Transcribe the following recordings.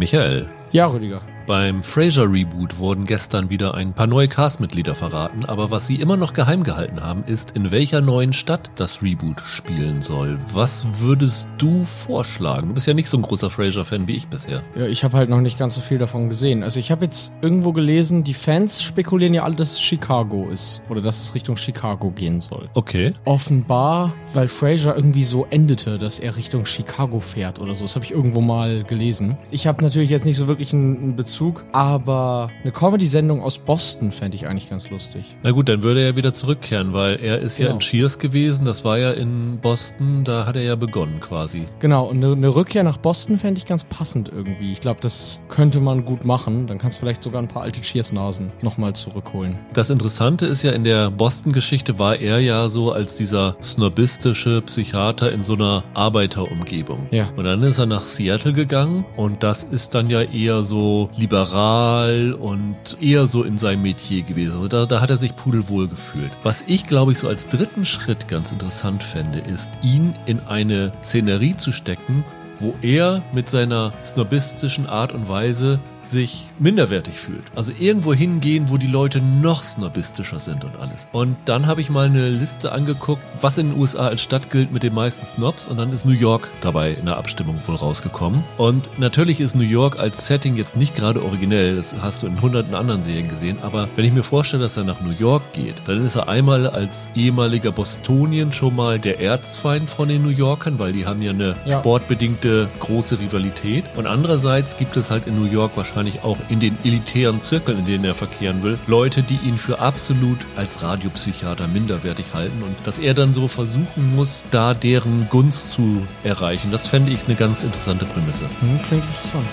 Michael, Ja, Rüdiger. Beim Frasier Reboot wurden gestern wieder ein paar neue Castmitglieder verraten, aber was sie immer noch geheim gehalten haben, ist, in welcher neuen Stadt das Reboot spielen soll. Was würdest du vorschlagen? Du bist ja nicht so ein großer Frasier-Fan wie ich bisher. Ja, ich habe halt noch nicht ganz so viel davon gesehen. Also ich habe jetzt irgendwo gelesen, die Fans spekulieren ja alle, dass es Chicago ist. Oder dass es Richtung Chicago gehen soll. Okay. Offenbar, weil Fraser irgendwie so endete, dass er Richtung Chicago fährt oder so. Das habe ich irgendwo mal gelesen. Ich habe natürlich jetzt nicht so wirklich einen, einen Bezug, aber eine Comedy-Sendung aus Boston fände ich eigentlich ganz lustig. Na gut, dann würde er wieder zurückkehren, weil er ist ja Genau. in Cheers gewesen, das war ja in Boston, da hat er ja begonnen quasi. Genau, und eine, eine Rückkehr nach Boston fände ich ganz passend irgendwie. Ich glaube, das könnte man gut machen. Dann kannst du vielleicht sogar ein paar alte Cheers-Nasen nochmal zurückholen. Das Interessante ist ja, in der Boston-Geschichte war er ja so als dieser snobistische Psychiater in so einer Arbeiterumgebung. Ja. Und dann ist er nach Seattle gegangen und das ist dann ja eher so liberal und eher so in seinem Metier gewesen. Also da, da hat er sich pudelwohl gefühlt. Was ich, glaube ich, so als dritten Schritt ganz interessant fände, ist, ihn in eine Szenerie zu stecken, wo er mit seiner snobistischen Art und Weise sich minderwertig fühlt. Also irgendwo hingehen, wo die Leute noch snobistischer sind und alles. Und dann habe ich mal eine Liste angeguckt, was in den USA als Stadt gilt mit den meisten Snobs und dann ist New York dabei in der Abstimmung wohl rausgekommen. Und natürlich ist New York als Setting jetzt nicht gerade originell, das hast du in hunderten anderen Serien gesehen, aber wenn ich mir vorstelle, dass er nach New York geht, dann ist er einmal als ehemaliger Bostonien schon mal der Erzfeind von den New Yorkern, weil die haben ja eine Ja. sportbedingte große Rivalität. Und andererseits gibt es halt in New York wahrscheinlich auch in den elitären Zirkeln, in denen er verkehren will, Leute, die ihn für absolut als Radiopsychiater minderwertig halten und dass er dann so versuchen muss, da deren Gunst zu erreichen. Das fände ich eine ganz interessante Prämisse. Hm, klingt interessant.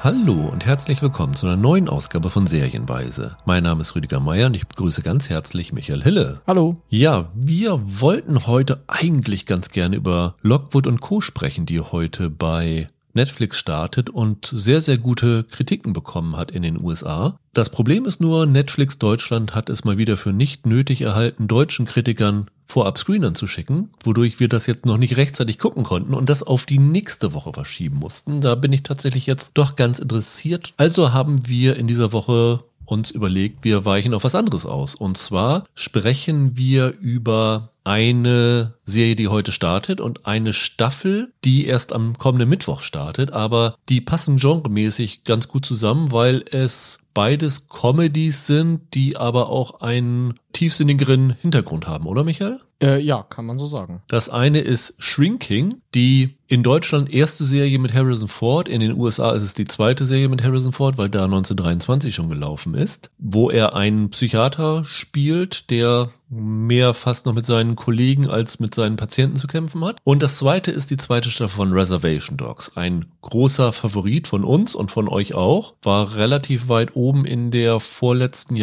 Hallo und herzlich willkommen zu einer neuen Ausgabe von Serienweise. Mein Name ist Rüdiger Meier und ich begrüße ganz herzlich Michael Hille. Hallo. Ja, wir wollten heute eigentlich ganz gerne über Lockwood und Co. sprechen, die heute bei Netflix startet und sehr, sehr gute Kritiken bekommen hat in den USA. Das Problem ist nur, Netflix Deutschland hat es mal wieder für nicht nötig erhalten, deutschen Kritikern vorab Screenern zu schicken, wodurch wir das jetzt noch nicht rechtzeitig gucken konnten und das auf die nächste Woche verschieben mussten. Da bin ich tatsächlich jetzt doch ganz interessiert. Also haben wir in dieser Woche uns überlegt, wir weichen auf was anderes aus. Und zwar sprechen wir über eine Serie, die heute startet und eine Staffel, die erst am kommenden Mittwoch startet, aber die passen genremäßig ganz gut zusammen, weil es beides Comedies sind, die aber auch einen tiefsinnigeren Hintergrund haben, oder Michael? Äh, ja, kann man so sagen. Das eine ist Shrinking, die in Deutschland erste Serie mit Harrison Ford. In den USA ist es die zweite Serie mit Harrison Ford, weil da 1923 schon gelaufen ist, wo er einen Psychiater spielt, der mehr fast noch mit seinen Kollegen als mit seinen Patienten zu kämpfen hat. Und das zweite ist die zweite Staffel von Reservation Dogs. Ein großer Favorit von uns und von euch auch. War relativ weit oben in der vorletzten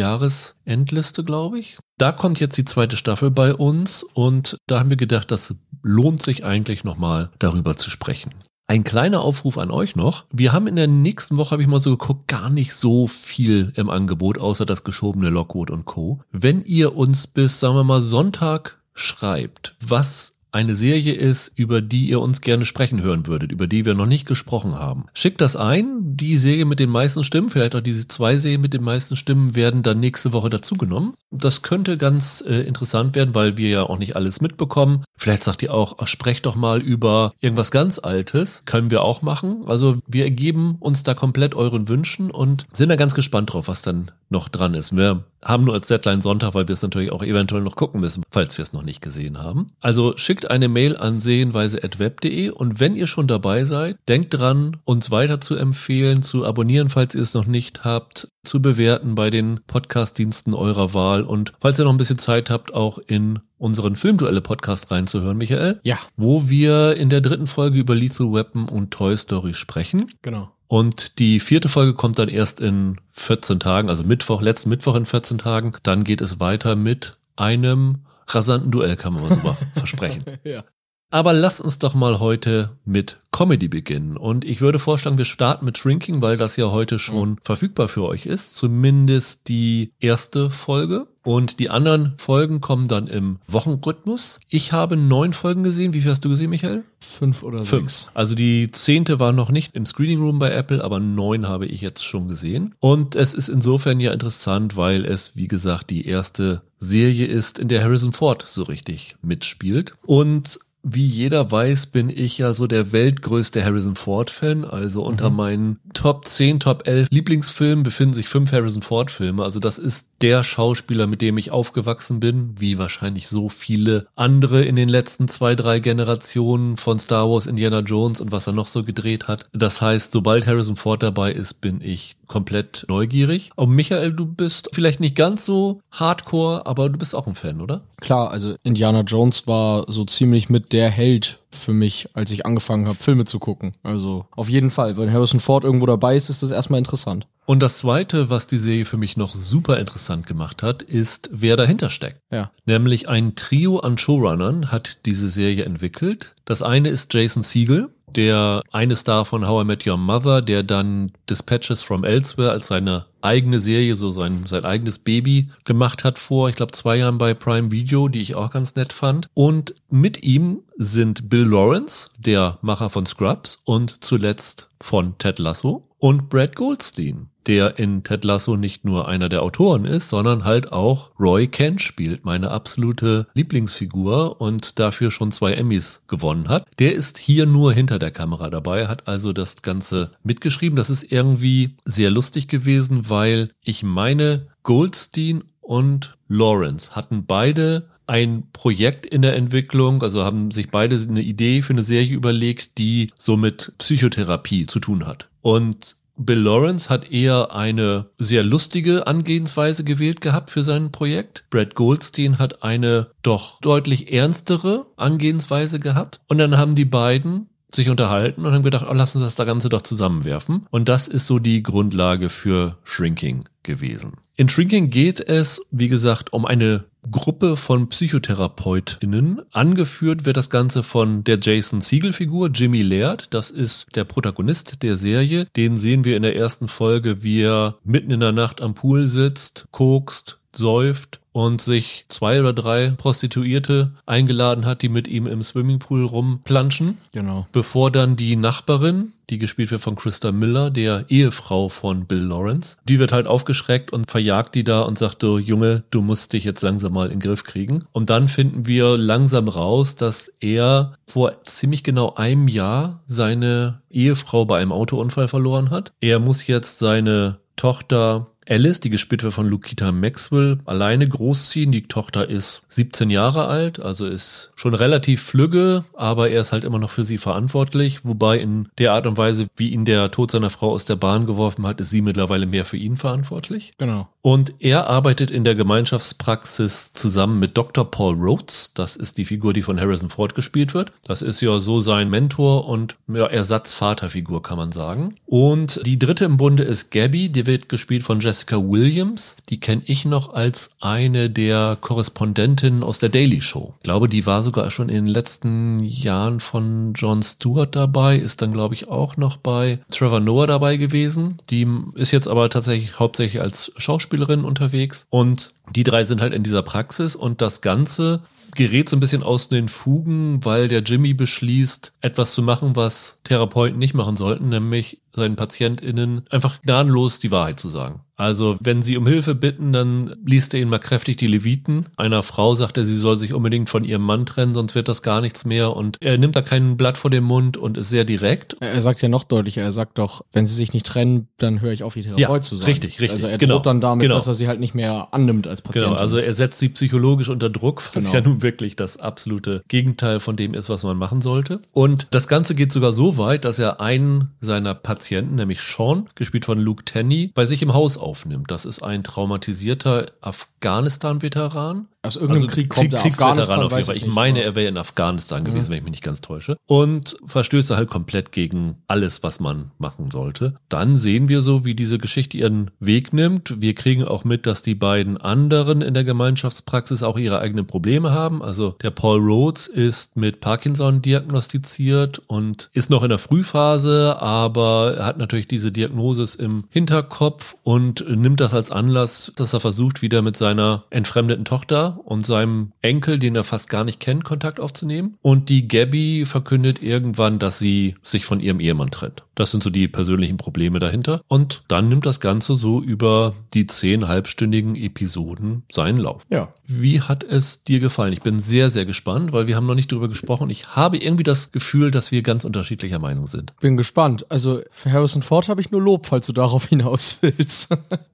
Jahresendliste, glaube ich. Da kommt jetzt die zweite Staffel bei uns und da haben wir gedacht, das lohnt sich eigentlich nochmal darüber zu sprechen. Ein kleiner Aufruf an euch noch. Wir haben in der nächsten Woche, habe ich mal so geguckt, gar nicht so viel im Angebot, außer das geschobene Lockwood und Co. Wenn ihr uns bis, sagen wir mal, Sonntag schreibt, was eine Serie ist, über die ihr uns gerne sprechen hören würdet, über die wir noch nicht gesprochen haben. Schickt das ein. Die Serie mit den meisten Stimmen, vielleicht auch diese zwei Serien mit den meisten Stimmen, werden dann nächste Woche dazugenommen. Das könnte ganz äh, interessant werden, weil wir ja auch nicht alles mitbekommen. Vielleicht sagt ihr auch, sprecht doch mal über irgendwas ganz Altes. Können wir auch machen. Also wir ergeben uns da komplett euren Wünschen und sind da ganz gespannt drauf, was dann noch dran ist. Wir haben nur als Deadline Sonntag, weil wir es natürlich auch eventuell noch gucken müssen, falls wir es noch nicht gesehen haben. Also schickt eine Mail an sehenweise.web.de und wenn ihr schon dabei seid, denkt dran, uns weiter zu empfehlen, zu abonnieren, falls ihr es noch nicht habt, zu bewerten bei den Podcast-Diensten eurer Wahl und falls ihr noch ein bisschen Zeit habt, auch in unseren Filmduelle-Podcast reinzuhören, Michael, Ja, wo wir in der dritten Folge über Lethal Weapon und Toy Story sprechen. genau. Und die vierte Folge kommt dann erst in 14 Tagen, also Mittwoch, letzten Mittwoch in 14 Tagen. Dann geht es weiter mit einem rasanten Duell, kann man mal so mal versprechen. Ja. Aber lasst uns doch mal heute mit Comedy beginnen. Und ich würde vorschlagen, wir starten mit Shrinking, weil das ja heute schon verfügbar für euch ist. Zumindest die erste Folge. Und die anderen Folgen kommen dann im Wochenrhythmus. Ich habe neun Folgen gesehen. Wie viel hast du gesehen, Michael? Fünf oder Fünf. sechs. Also die zehnte war noch nicht im Screening Room bei Apple, aber neun habe ich jetzt schon gesehen. Und es ist insofern ja interessant, weil es, wie gesagt, die erste Serie ist, in der Harrison Ford so richtig mitspielt. Und wie jeder weiß, bin ich ja so der weltgrößte Harrison Ford-Fan. Also unter meinen Top 10, Top 11 Lieblingsfilmen befinden sich fünf Harrison Ford-Filme. Also das ist der Schauspieler, mit dem ich aufgewachsen bin, wie wahrscheinlich so viele andere in den letzten zwei, drei Generationen von Star Wars, Indiana Jones und was er noch so gedreht hat. Das heißt, sobald Harrison Ford dabei ist, bin ich komplett neugierig. Und Michael, du bist vielleicht nicht ganz so hardcore, aber du bist auch ein Fan, oder? Klar, also Indiana Jones war so ziemlich mit der Held für mich, als ich angefangen habe, Filme zu gucken. Also auf jeden Fall, wenn Harrison Ford irgendwo dabei ist, ist das erstmal interessant. Und das zweite, was die Serie für mich noch super interessant gemacht hat, ist, wer dahinter steckt. Ja. Nämlich ein Trio an Showrunnern hat diese Serie entwickelt. Das eine ist Jason Siegel, der eine Star von How I Met Your Mother, der dann Dispatches from Elsewhere als seine eigene Serie, so sein, sein eigenes Baby gemacht hat vor, ich glaube, zwei Jahren bei Prime Video, die ich auch ganz nett fand. Und mit ihm sind Bill Lawrence, der Macher von Scrubs und zuletzt von Ted Lasso und Brad Goldstein, der in Ted Lasso nicht nur einer der Autoren ist, sondern halt auch Roy Kent spielt, meine absolute Lieblingsfigur und dafür schon zwei Emmys gewonnen hat. Der ist hier nur hinter der Kamera dabei, hat also das Ganze mitgeschrieben. Das ist irgendwie sehr lustig gewesen, weil ich meine, Goldstein und Lawrence hatten beide ein Projekt in der Entwicklung, also haben sich beide eine Idee für eine Serie überlegt, die so mit Psychotherapie zu tun hat. Und Bill Lawrence hat eher eine sehr lustige Angehensweise gewählt gehabt für sein Projekt. Brad Goldstein hat eine doch deutlich ernstere Angehensweise gehabt. Und dann haben die beiden sich unterhalten und haben gedacht, oh, lass uns das Ganze doch zusammenwerfen. Und das ist so die Grundlage für Shrinking gewesen. In Shrinking geht es, wie gesagt, um eine Gruppe von PsychotherapeutInnen. Angeführt wird das Ganze von der Jason Siegel-Figur, Jimmy Laird. Das ist der Protagonist der Serie. Den sehen wir in der ersten Folge, wie er mitten in der Nacht am Pool sitzt, kokst, säuft und sich zwei oder drei Prostituierte eingeladen hat, die mit ihm im Swimmingpool rumplanschen. Genau. Bevor dann die Nachbarin, die gespielt wird von Christa Miller, der Ehefrau von Bill Lawrence, die wird halt aufgeschreckt und verjagt die da und sagt, du Junge, du musst dich jetzt langsam mal in den Griff kriegen. Und dann finden wir langsam raus, dass er vor ziemlich genau einem Jahr seine Ehefrau bei einem Autounfall verloren hat. Er muss jetzt seine Tochter Alice, die gespielt wird von Lukita Maxwell, alleine großziehen. Die Tochter ist 17 Jahre alt, also ist schon relativ flügge, aber er ist halt immer noch für sie verantwortlich. Wobei in der Art und Weise, wie ihn der Tod seiner Frau aus der Bahn geworfen hat, ist sie mittlerweile mehr für ihn verantwortlich. Genau. Und er arbeitet in der Gemeinschaftspraxis zusammen mit Dr. Paul Rhodes. Das ist die Figur, die von Harrison Ford gespielt wird. Das ist ja so sein Mentor und ja, Ersatzvaterfigur, kann man sagen. Und die dritte im Bunde ist Gabby, die wird gespielt von Jessica Williams. Die kenne ich noch als eine der Korrespondentinnen aus der Daily Show. Ich glaube, die war sogar schon in den letzten Jahren von Jon Stewart dabei, ist dann, glaube ich, auch noch bei Trevor Noah dabei gewesen. Die ist jetzt aber tatsächlich hauptsächlich als Schauspielerin unterwegs und die drei sind halt in dieser Praxis und das Ganze gerät so ein bisschen aus den Fugen, weil der Jimmy beschließt, etwas zu machen, was Therapeuten nicht machen sollten, nämlich seinen PatientInnen einfach gnadenlos die Wahrheit zu sagen. Also, wenn sie um Hilfe bitten, dann liest er ihnen mal kräftig die Leviten. Einer Frau sagt er, sie soll sich unbedingt von ihrem Mann trennen, sonst wird das gar nichts mehr. Und er nimmt da kein Blatt vor den Mund und ist sehr direkt. Er sagt ja noch deutlicher, er sagt doch, wenn sie sich nicht trennen, dann höre ich auf, ihr Therapeut Ja, zu sein. richtig, richtig, Also er genau, droht dann damit, genau. dass er sie halt nicht mehr annimmt als Patient. Genau, also er setzt sie psychologisch unter Druck, was Genau. ja nun wirklich das absolute Gegenteil von dem ist, was man machen sollte. Und das Ganze geht sogar so weit, dass er einen seiner Patienten, nämlich Sean, gespielt von Luke Tenney, bei sich im Haus aufnimmt. Das ist ein traumatisierter Afghanistan-Veteran. Aus irgendeinem Also Krieg kommt er. Afghanistan, auf weiß ich Ich meine, er wäre in Afghanistan gewesen, wenn ich mich nicht ganz täusche. Und verstöße halt komplett gegen alles, was man machen sollte. Dann sehen wir so, wie diese Geschichte ihren Weg nimmt. Wir kriegen auch mit, dass die beiden anderen in der Gemeinschaftspraxis auch ihre eigenen Probleme haben. Also der Paul Rhodes ist mit Parkinson diagnostiziert und ist noch in der Frühphase, aber er hat natürlich diese Diagnosis im Hinterkopf und nimmt das als Anlass, dass er versucht, wieder mit seiner entfremdeten Tochter und seinem Enkel, den er fast gar nicht kennt, Kontakt aufzunehmen. Und die Gabby verkündet irgendwann, dass sie sich von ihrem Ehemann trennt. Das sind so die persönlichen Probleme dahinter. Und dann nimmt das Ganze so über die zehn halbstündigen Episoden seinen Lauf. Ja. Wie hat es dir gefallen? Ich bin sehr, sehr gespannt, weil wir haben noch nicht darüber gesprochen. Ich habe irgendwie das Gefühl, dass wir ganz unterschiedlicher Meinung sind. Bin gespannt. Also für Harrison Ford habe ich nur Lob, falls du darauf hinaus willst.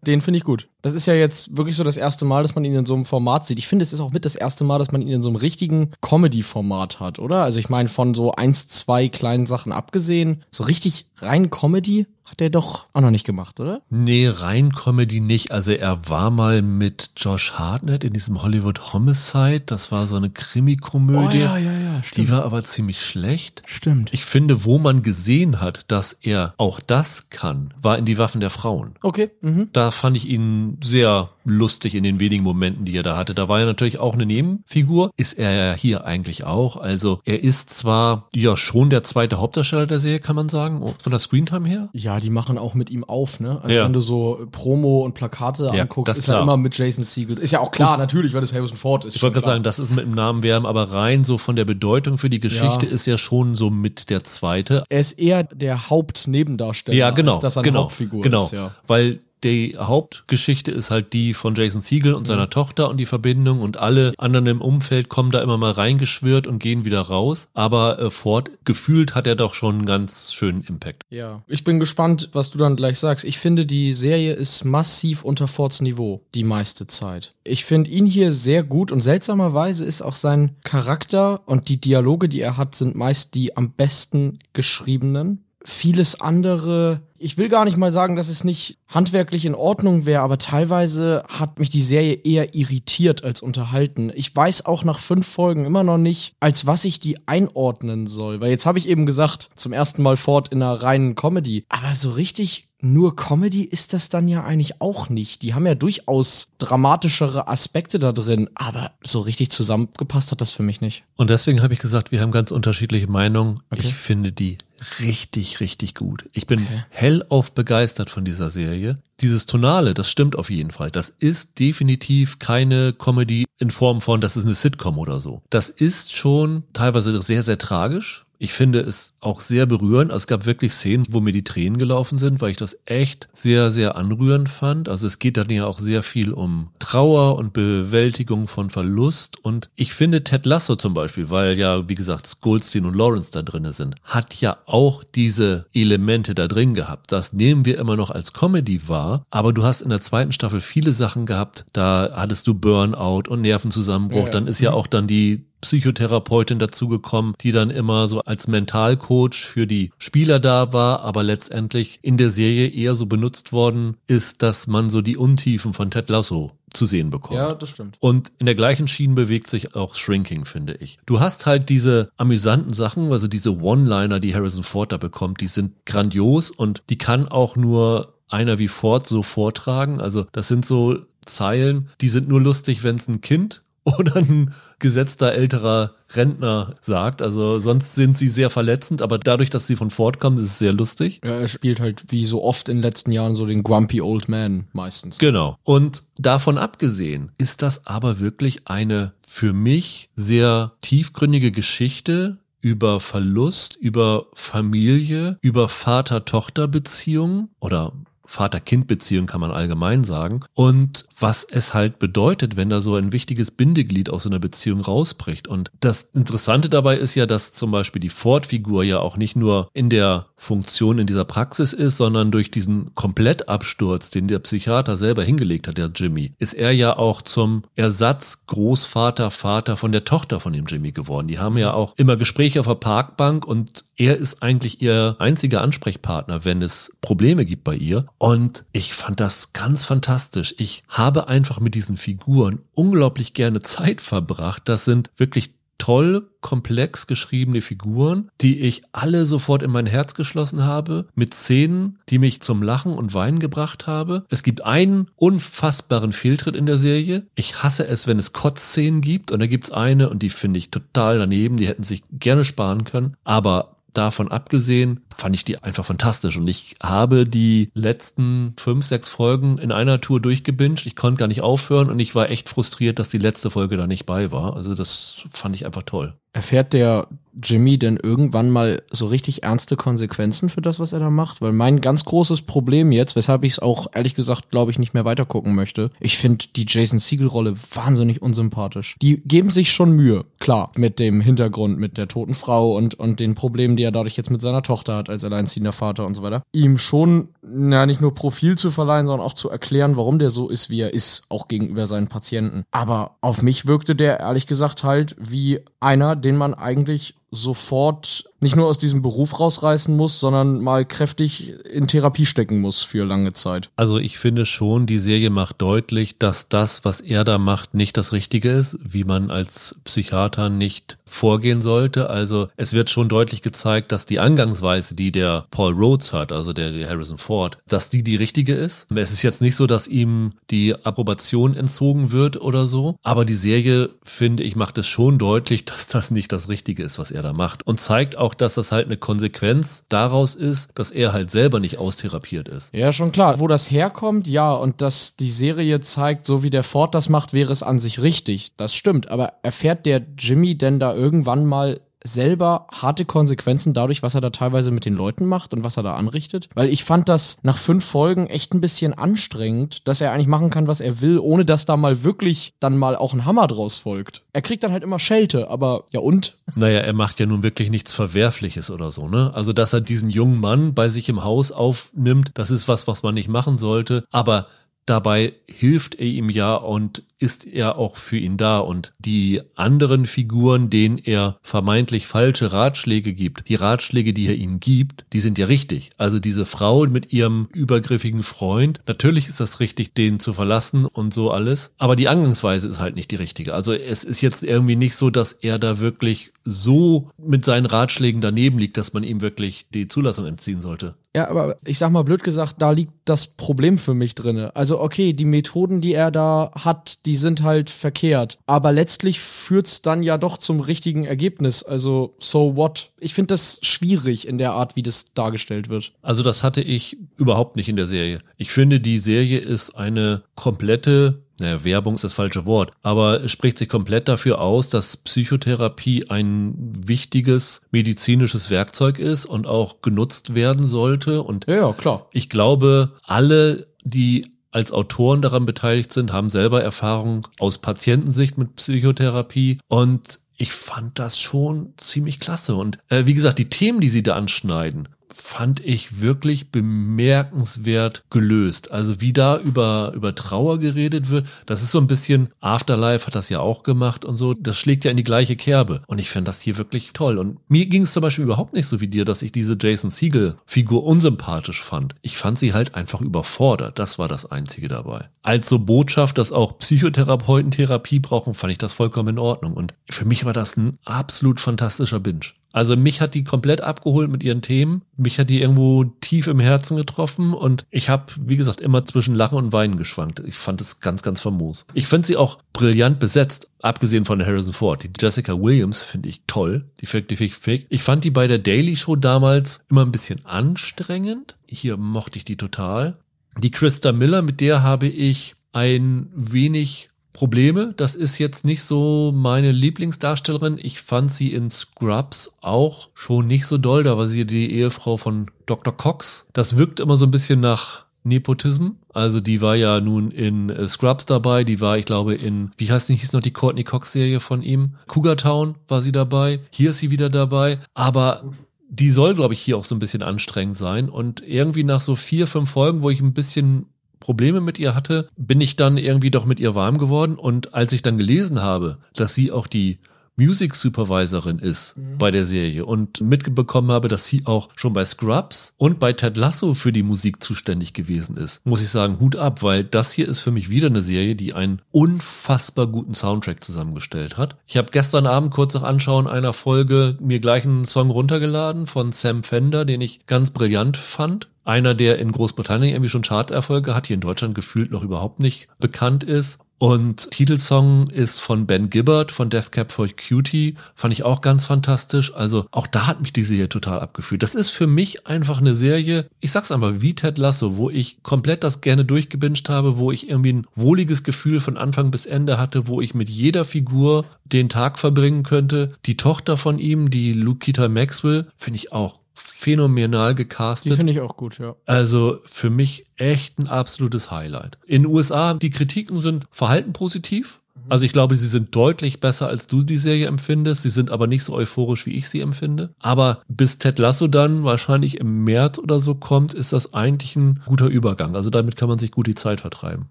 Den finde ich gut. Das ist ja jetzt wirklich so das erste Mal, dass man ihn in so einem Format sieht. Ich finde, es ist auch mit das erste Mal, dass man ihn in so einem richtigen Comedy-Format hat, oder? Also ich meine, von so eins, zwei kleinen Sachen abgesehen, so richtig rein Comedy hat er doch auch noch nicht gemacht, oder? Nee, rein Comedy nicht. Also er war mal mit Josh Hartnett in diesem Hollywood Homicide. Das war so eine Krimikomödie. Oh, ja, ja, ja, Die war aber ziemlich schlecht. Stimmt. Ich finde, wo man gesehen hat, dass er auch das kann, war in die Waffen der Frauen. Okay. Mhm. Da fand ich ihn sehr lustig in den wenigen Momenten, die er da hatte. Da war er natürlich auch eine Nebenfigur. Ist er ja hier eigentlich auch. Also er ist zwar ja schon der zweite Hauptdarsteller der Serie, kann man sagen, von der Screentime her. Ja, die machen auch mit ihm auf, ne? Also Ja. wenn du so Promo und Plakate Ja, anguckst, ist klar. er immer mit Jason Siegel. Ist ja auch klar, natürlich, weil das Harrison Ford ist. Ich wollte gerade sagen, das ist mit dem Namen wärmen, aber rein so von der Bedeutung für die Geschichte Ja. ist ja schon so mit der zweite. Er ist eher der Hauptnebendarsteller, Ja, genau. als dass er eine genau, Hauptfigur genau. ist. Ja. Weil die Hauptgeschichte ist halt die von Jason Siegel und Mhm. seiner Tochter und die Verbindung und alle anderen im Umfeld kommen da immer mal reingeschwirrt und gehen wieder raus. Aber äh, Ford, gefühlt hat er doch schon einen ganz schönen Impact. ja. Ich bin gespannt, was du dann gleich sagst. Ich finde, die Serie ist massiv unter Fords Niveau die meiste Zeit. Ich finde ihn hier sehr gut und seltsamerweise ist auch sein Charakter und die Dialoge, die er hat, sind meist die am besten geschriebenen. Vieles andere, ich will gar nicht mal sagen, dass es nicht handwerklich in Ordnung wäre, aber teilweise hat mich die Serie eher irritiert als unterhalten. Ich weiß auch nach fünf Folgen immer noch nicht, als was ich die einordnen soll. Weil jetzt habe ich eben gesagt, zum ersten Mal fort in einer reinen Comedy. Aber so richtig nur Comedy ist das dann ja eigentlich auch nicht. Die haben ja durchaus dramatischere Aspekte da drin, aber so richtig zusammengepasst hat das für mich nicht. Und deswegen habe ich gesagt, wir haben ganz unterschiedliche Meinungen. Okay. Ich finde die richtig, richtig gut. Ich bin Okay. hellauf begeistert von dieser Serie. Dieses Tonale, das stimmt auf jeden Fall. Das ist definitiv keine Comedy in Form von, das ist eine Sitcom oder so. Das ist schon teilweise sehr, sehr tragisch. Ich finde es auch sehr berührend. Also es gab wirklich Szenen, wo mir die Tränen gelaufen sind, weil ich das echt sehr, sehr anrührend fand. Also es geht dann ja auch sehr viel um Trauer und Bewältigung von Verlust. Und ich finde Ted Lasso zum Beispiel, weil ja, wie gesagt, Goldstein und Lawrence da drinne sind, hat ja auch diese Elemente da drin gehabt. Das nehmen wir immer noch als Comedy wahr. Aber du hast in der zweiten Staffel viele Sachen gehabt. Da hattest du Burnout und Nervenzusammenbruch. Ja, ja. Dann ist ja auch dann die Psychotherapeutin dazugekommen, die dann immer so als Mentalcoach für die Spieler da war, aber letztendlich in der Serie eher so benutzt worden ist, dass man so die Untiefen von Ted Lasso zu sehen bekommt. Ja, das stimmt. Und in der gleichen Schiene bewegt sich auch Shrinking, finde ich. Du hast halt diese amüsanten Sachen, also diese One-Liner, die Harrison Ford da bekommt, die sind grandios und die kann auch nur einer wie Ford so vortragen. Also das sind so Zeilen, die sind nur lustig, wenn es ein Kind oder ein gesetzter älterer Rentner sagt. Also sonst sind sie sehr verletzend, aber dadurch, dass sie von Ford kommen, ist es sehr lustig. Ja, er spielt halt wie so oft in den letzten Jahren so den Grumpy Old Man meistens. Genau. Und davon abgesehen ist das aber wirklich eine für mich sehr tiefgründige Geschichte über Verlust, über Familie, über Vater-Tochter-Beziehungen oder Vater-Kind-Beziehung kann man allgemein sagen. Und was es halt bedeutet, wenn da so ein wichtiges Bindeglied aus so einer Beziehung rausbricht. Und das Interessante dabei ist ja, dass zum Beispiel die Ford-Figur ja auch nicht nur in der Funktion in dieser Praxis ist, sondern durch diesen Komplettabsturz, den der Psychiater selber hingelegt hat, der Jimmy, ist er ja auch zum Ersatz Großvater, Vater von der Tochter von dem Jimmy geworden. Die haben ja auch immer Gespräche auf der Parkbank und er ist eigentlich ihr einziger Ansprechpartner, wenn es Probleme gibt bei ihr. Und ich fand das ganz fantastisch. Ich habe einfach mit diesen Figuren unglaublich gerne Zeit verbracht. Das sind wirklich toll, komplex geschriebene Figuren, die ich alle sofort in mein Herz geschlossen habe, mit Szenen, die mich zum Lachen und Weinen gebracht habe. Es gibt einen unfassbaren Fehltritt in der Serie. Ich hasse es, wenn es Kotzszenen gibt und da gibt es eine und die finde ich total daneben, die hätten sich gerne sparen können, aber davon abgesehen, fand ich die einfach fantastisch. Und ich habe die letzten fünf, sechs Folgen in einer Tour durchgebinged. Ich konnte gar nicht aufhören und ich war echt frustriert, dass die letzte Folge da nicht bei war. Also das fand ich einfach toll. Erfährt der Jimmy denn irgendwann mal so richtig ernste Konsequenzen für das, was er da macht? Weil mein ganz großes Problem jetzt, weshalb ich es auch ehrlich gesagt, glaube ich, nicht mehr weitergucken möchte, ich finde die Jason Siegel-Rolle wahnsinnig unsympathisch. Die geben sich schon Mühe, klar, mit dem Hintergrund, mit der toten Frau und, und den Problemen, die er dadurch jetzt mit seiner Tochter hat als alleinziehender Vater und so weiter. Ihm schon, na, nicht nur Profil zu verleihen, sondern auch zu erklären, warum der so ist, wie er ist, auch gegenüber seinen Patienten. Aber auf mich wirkte der ehrlich gesagt halt wie einer, den man eigentlich sofort nicht nur aus diesem Beruf rausreißen muss, sondern mal kräftig in Therapie stecken muss für lange Zeit. Also ich finde schon, die Serie macht deutlich, dass das, was er da macht, nicht das Richtige ist, wie man als Psychiater nicht vorgehen sollte. Also es wird schon deutlich gezeigt, dass die Angangsweise, die der Paul Rhodes hat, also der, Harrison Ford, dass die die richtige ist. Es ist jetzt nicht so, dass ihm die Approbation entzogen wird oder so, aber die Serie, finde ich, macht es schon deutlich, dass das nicht das Richtige ist, was er da macht und zeigt auch, dass das halt eine Konsequenz daraus ist, dass er halt selber nicht austherapiert ist. Ja, schon klar. Wo das herkommt, ja, und dass die Serie zeigt, so wie der Ford das macht, wäre es an sich richtig. Das stimmt. Aber erfährt der Jimmy denn da irgendwann mal selber harte Konsequenzen dadurch, was er da teilweise mit den Leuten macht und was er da anrichtet. Weil ich fand das nach fünf Folgen echt ein bisschen anstrengend, dass er eigentlich machen kann, was er will, ohne dass da mal wirklich dann mal auch ein Hammer draus folgt. Er kriegt dann halt immer Schelte, aber ja und? Naja, er macht ja nun wirklich nichts Verwerfliches oder so, ne? Also, dass er diesen jungen Mann bei sich im Haus aufnimmt, das ist was, was man nicht machen sollte. Aber dabei hilft er ihm ja und ist er auch für ihn da. Und die anderen Figuren, denen er vermeintlich falsche Ratschläge gibt, die Ratschläge, die er ihnen gibt, die sind ja richtig. Also diese Frau mit ihrem übergriffigen Freund, natürlich ist das richtig, den zu verlassen und so alles. Aber die Angangsweise ist halt nicht die richtige. Also es ist jetzt irgendwie nicht so, dass er da wirklich so mit seinen Ratschlägen daneben liegt, dass man ihm wirklich die Zulassung entziehen sollte. Ja, aber ich sag mal blöd gesagt, da liegt das Problem für mich drinne. Also okay, die Methoden, die er da hat, die sind halt verkehrt. Aber letztlich führt's dann ja doch zum richtigen Ergebnis. Also so what? Ich finde das schwierig in der Art, wie das dargestellt wird. Also das hatte ich überhaupt nicht in der Serie. Ich finde, die Serie ist eine komplette naja, Werbung ist das falsche Wort, aber es spricht sich komplett dafür aus, dass Psychotherapie ein wichtiges medizinisches Werkzeug ist und auch genutzt werden sollte. Und ja, klar. Ich glaube, alle, die als Autoren daran beteiligt sind, haben selber Erfahrung aus Patientensicht mit Psychotherapie und ich fand das schon ziemlich klasse. Und äh, wie gesagt, die Themen, die sie da anschneiden, fand ich wirklich bemerkenswert gelöst. Also wie da über, über Trauer geredet wird, das ist so ein bisschen, Afterlife hat das ja auch gemacht und so, das schlägt ja in die gleiche Kerbe. Und ich finde das hier wirklich toll. Und mir ging es zum Beispiel überhaupt nicht so wie dir, dass ich diese Jason Siegel-Figur unsympathisch fand. Ich fand sie halt einfach überfordert. Das war das Einzige dabei. Als so Botschaft, dass auch Psychotherapeuten Therapie brauchen, fand ich das vollkommen in Ordnung. Und für mich war das ein absolut fantastischer Binge. Also mich hat die komplett abgeholt mit ihren Themen. Mich hat die irgendwo tief im Herzen getroffen und ich habe, wie gesagt, immer zwischen Lachen und Weinen geschwankt. Ich fand es ganz, ganz famos. Ich finde sie auch brillant besetzt, abgesehen von Harrison Ford. Die Jessica Williams finde ich toll. Die fake, die fake, fake. Ich fand die bei der Daily Show damals immer ein bisschen anstrengend. Hier mochte ich die total. Die Krista Miller, mit der habe ich ein wenig Probleme. Das ist jetzt nicht so meine Lieblingsdarstellerin. Ich fand sie in Scrubs auch schon nicht so doll. Da war sie die Ehefrau von Dr. Cox. Das wirkt immer so ein bisschen nach Nepotism. Also die war ja nun in äh, Scrubs dabei, die war, ich glaube, in, wie heißt die, hieß noch die Courtney Cox-Serie von ihm? Cougar Town war sie dabei, hier ist sie wieder dabei, aber die soll, glaube ich, hier auch so ein bisschen anstrengend sein. Und irgendwie nach so vier, fünf Folgen, wo ich ein bisschen Probleme mit ihr hatte, bin ich dann irgendwie doch mit ihr warm geworden. Und als ich dann gelesen habe, dass sie auch die Music Supervisorin ist mhm. bei der Serie und mitbekommen habe, dass sie auch schon bei Scrubs und bei Ted Lasso für die Musik zuständig gewesen ist, muss ich sagen, Hut ab, weil das hier ist für mich wieder eine Serie, die einen unfassbar guten Soundtrack zusammengestellt hat. Ich habe gestern Abend kurz nach Anschauen einer Folge mir gleich einen Song runtergeladen von Sam Fender, den ich ganz brillant fand einer, der in Großbritannien irgendwie schon Charterfolge hat, hier in Deutschland gefühlt noch überhaupt nicht bekannt ist. Und Titelsong ist von Ben Gibbard von Death Cap for Cutie. Fand ich auch ganz fantastisch. Also auch da hat mich die Serie total abgefühlt. Das ist für mich einfach eine Serie, ich sag's einmal, wie Ted Lasso, wo ich komplett das gerne durchgebinged habe, wo ich irgendwie ein wohliges Gefühl von Anfang bis Ende hatte, wo ich mit jeder Figur den Tag verbringen könnte. Die Tochter von ihm, die Lukita Maxwell, finde ich auch phänomenal gecastet. Die finde ich auch gut, ja. Also für mich echt ein absolutes Highlight. In den USA, die Kritiken sind verhalten positiv. Also ich glaube, sie sind deutlich besser, als du die Serie empfindest. Sie sind aber nicht so euphorisch, wie ich sie empfinde. Aber bis Ted Lasso dann wahrscheinlich im März oder so kommt, ist das eigentlich ein guter Übergang. Also damit kann man sich gut die Zeit vertreiben.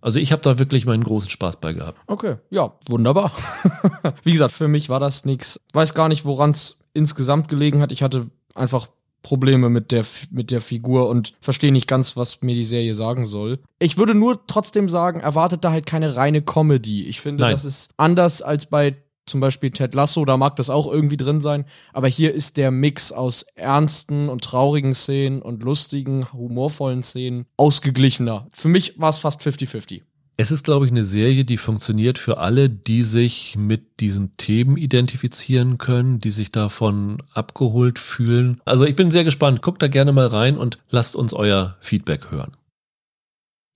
Also ich habe da wirklich meinen großen Spaß bei gehabt. Okay, ja, wunderbar. wie gesagt, für mich war das nichts. Weiß gar nicht, woran es insgesamt gelegen hat. Ich hatte einfach Probleme mit der, mit der Figur und verstehe nicht ganz, was mir die Serie sagen soll. Ich würde nur trotzdem sagen, erwartet da halt keine reine Comedy. Ich finde, Nein. das ist anders als bei zum Beispiel Ted Lasso, da mag das auch irgendwie drin sein, aber hier ist der Mix aus ernsten und traurigen Szenen und lustigen, humorvollen Szenen ausgeglichener. Für mich war es fast 50-50. Es ist, glaube ich, eine Serie, die funktioniert für alle, die sich mit diesen Themen identifizieren können, die sich davon abgeholt fühlen. Also ich bin sehr gespannt. Guckt da gerne mal rein und lasst uns euer Feedback hören.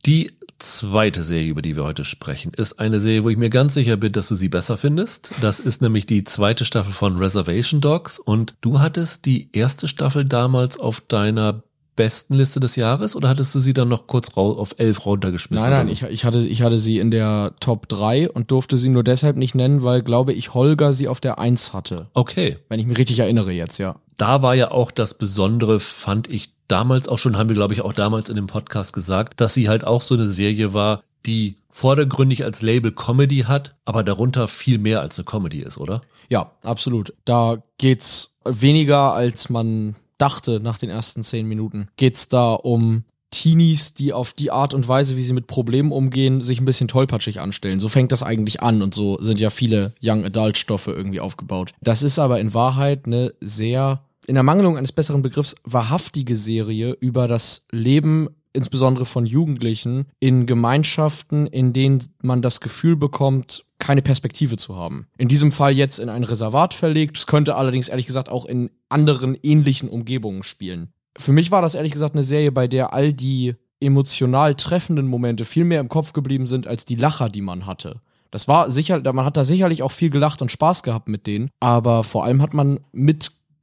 Die zweite Serie, über die wir heute sprechen, ist eine Serie, wo ich mir ganz sicher bin, dass du sie besser findest. Das ist nämlich die zweite Staffel von Reservation Dogs und du hattest die erste Staffel damals auf deiner besten Liste des Jahres oder hattest du sie dann noch kurz auf elf runtergeschmissen? Nein, nein, so? ich, ich, hatte, ich hatte sie in der Top 3 und durfte sie nur deshalb nicht nennen, weil, glaube ich, Holger sie auf der 1 hatte. Okay. Wenn ich mich richtig erinnere jetzt, ja. Da war ja auch das Besondere, fand ich damals auch schon, haben wir, glaube ich, auch damals in dem Podcast gesagt, dass sie halt auch so eine Serie war, die vordergründig als Label Comedy hat, aber darunter viel mehr als eine Comedy ist, oder? Ja, absolut. Da geht's weniger, als man dachte nach den ersten zehn Minuten, geht's da um Teenies, die auf die Art und Weise, wie sie mit Problemen umgehen, sich ein bisschen tollpatschig anstellen. So fängt das eigentlich an und so sind ja viele Young Adult Stoffe irgendwie aufgebaut. Das ist aber in Wahrheit eine sehr, in der Mangelung eines besseren Begriffs, wahrhaftige Serie über das Leben insbesondere von Jugendlichen in Gemeinschaften, in denen man das Gefühl bekommt, keine Perspektive zu haben. In diesem Fall jetzt in ein Reservat verlegt. Es könnte allerdings ehrlich gesagt auch in anderen ähnlichen Umgebungen spielen. Für mich war das ehrlich gesagt eine Serie, bei der all die emotional treffenden Momente viel mehr im Kopf geblieben sind als die Lacher, die man hatte. Das war sicher, man hat da sicherlich auch viel gelacht und Spaß gehabt mit denen, aber vor allem hat man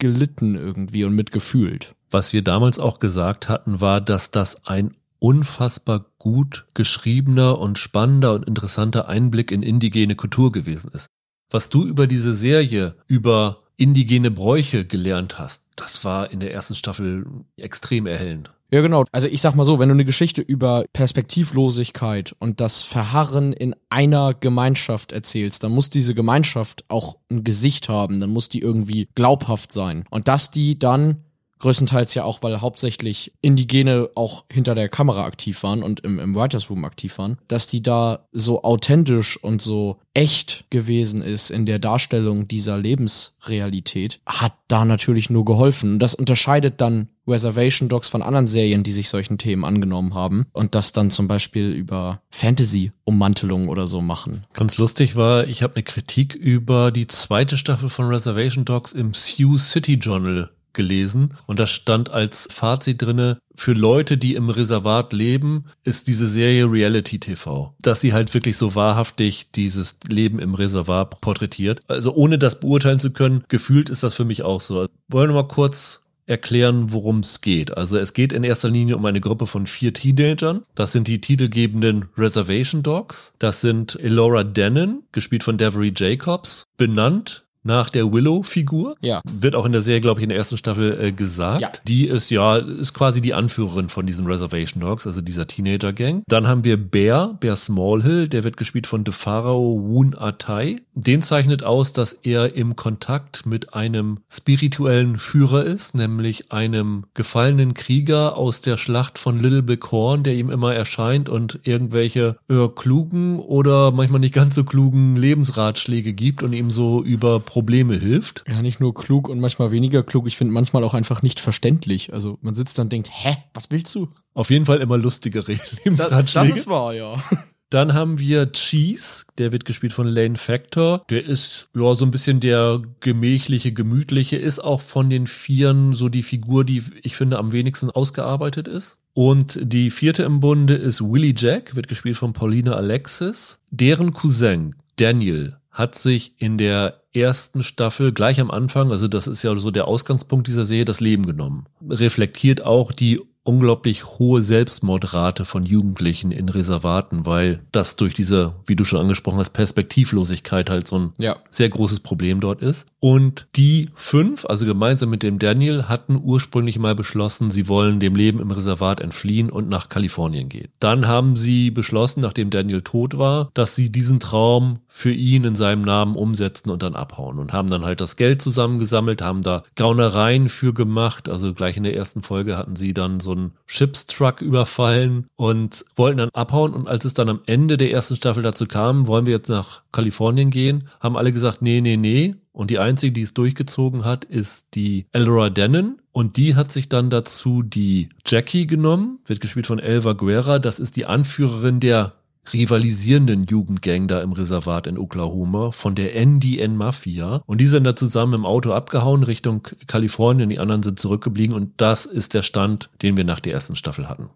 mitgelitten irgendwie und mitgefühlt. Was wir damals auch gesagt hatten, war, dass das ein unfassbar gut geschriebener und spannender und interessanter Einblick in indigene Kultur gewesen ist. Was du über diese Serie, über indigene Bräuche gelernt hast, das war in der ersten Staffel extrem erhellend. Ja, genau. Also ich sag mal so, wenn du eine Geschichte über Perspektivlosigkeit und das Verharren in einer Gemeinschaft erzählst, dann muss diese Gemeinschaft auch ein Gesicht haben, dann muss die irgendwie glaubhaft sein. Und dass die dann größtenteils ja auch, weil hauptsächlich Indigene auch hinter der Kamera aktiv waren und im, im Writers Room aktiv waren, dass die da so authentisch und so echt gewesen ist in der Darstellung dieser Lebensrealität, hat da natürlich nur geholfen. Und das unterscheidet dann Reservation Dogs von anderen Serien, die sich solchen Themen angenommen haben und das dann zum Beispiel über Fantasy-Ummantelungen oder so machen. Ganz lustig war, ich habe eine Kritik über die zweite Staffel von Reservation Dogs im Sioux City Journal gelesen und da stand als Fazit drinne, für Leute, die im Reservat leben, ist diese Serie Reality TV. Dass sie halt wirklich so wahrhaftig dieses Leben im Reservat porträtiert. Also ohne das beurteilen zu können, gefühlt ist das für mich auch so. Wollen wir mal kurz erklären, worum es geht. Also es geht in erster Linie um eine Gruppe von vier Teenagern. Das sind die titelgebenden Reservation Dogs. Das sind Elora Denon, gespielt von Devery Jacobs, benannt nach der Willow-Figur. Ja. Wird auch in der Serie, glaube ich, in der ersten Staffel äh, gesagt. Ja. Die ist ja, ist quasi die Anführerin von diesen Reservation Dogs, also dieser Teenager-Gang. Dann haben wir Bear, Bear Smallhill, der wird gespielt von DeFarao Woon Atai. Den zeichnet aus, dass er im Kontakt mit einem spirituellen Führer ist, nämlich einem gefallenen Krieger aus der Schlacht von Little Big Horn, der ihm immer erscheint und irgendwelche äh, klugen oder manchmal nicht ganz so klugen Lebensratschläge gibt und ihm so über Probleme hilft. Ja, nicht nur klug und manchmal weniger klug. Ich finde manchmal auch einfach nicht verständlich. Also man sitzt dann und denkt, hä, was willst du? Auf jeden Fall immer lustigere Lebensratschläge. wahr, ja. Dann haben wir Cheese, der wird gespielt von Lane Factor. Der ist ja so ein bisschen der gemächliche, gemütliche, ist auch von den Vieren so die Figur, die ich finde am wenigsten ausgearbeitet ist. Und die vierte im Bunde ist Willie Jack, wird gespielt von Paulina Alexis. Deren Cousin Daniel hat sich in der ersten Staffel gleich am Anfang, also das ist ja so der Ausgangspunkt dieser Serie, das Leben genommen. Reflektiert auch die unglaublich hohe Selbstmordrate von Jugendlichen in Reservaten, weil das durch diese, wie du schon angesprochen hast, Perspektivlosigkeit halt so ein Ja. sehr großes Problem dort ist. Und die fünf, also gemeinsam mit dem Daniel, hatten ursprünglich mal beschlossen, sie wollen dem Leben im Reservat entfliehen und nach Kalifornien gehen. Dann haben sie beschlossen, nachdem Daniel tot war, dass sie diesen Traum für ihn in seinem Namen umsetzen und dann abhauen und haben dann halt das Geld zusammengesammelt, haben da Gaunereien für gemacht. Also gleich in der ersten Folge hatten sie dann so einen Chipstruck überfallen und wollten dann abhauen. Und als es dann am Ende der ersten Staffel dazu kam, wollen wir jetzt nach Kalifornien gehen, haben alle gesagt, nee, nee, nee. Und die einzige, die es durchgezogen hat, ist die Elora Denon. Und die hat sich dann dazu die Jackie genommen, wird gespielt von Elva Guerra. Das ist die Anführerin der rivalisierenden Jugendgang da im Reservat in Oklahoma von der NDN Mafia. Und die sind da zusammen im Auto abgehauen Richtung Kalifornien. Die anderen sind zurückgeblieben. Und das ist der Stand, den wir nach der ersten Staffel hatten.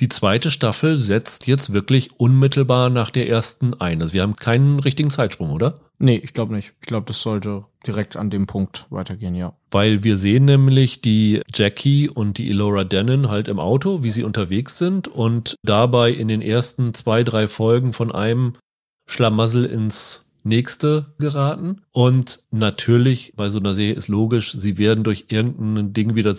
Die zweite Staffel setzt jetzt wirklich unmittelbar nach der ersten ein. Also wir haben keinen richtigen Zeitsprung, oder? Nee, ich glaube nicht. Ich glaube, das sollte direkt an dem Punkt weitergehen, ja. Weil wir sehen nämlich die Jackie und die Elora Denon halt im Auto, wie sie unterwegs sind und dabei in den ersten zwei, drei Folgen von einem Schlamassel ins nächste geraten. Und natürlich, bei so einer Serie ist logisch, sie werden durch irgendein Ding wieder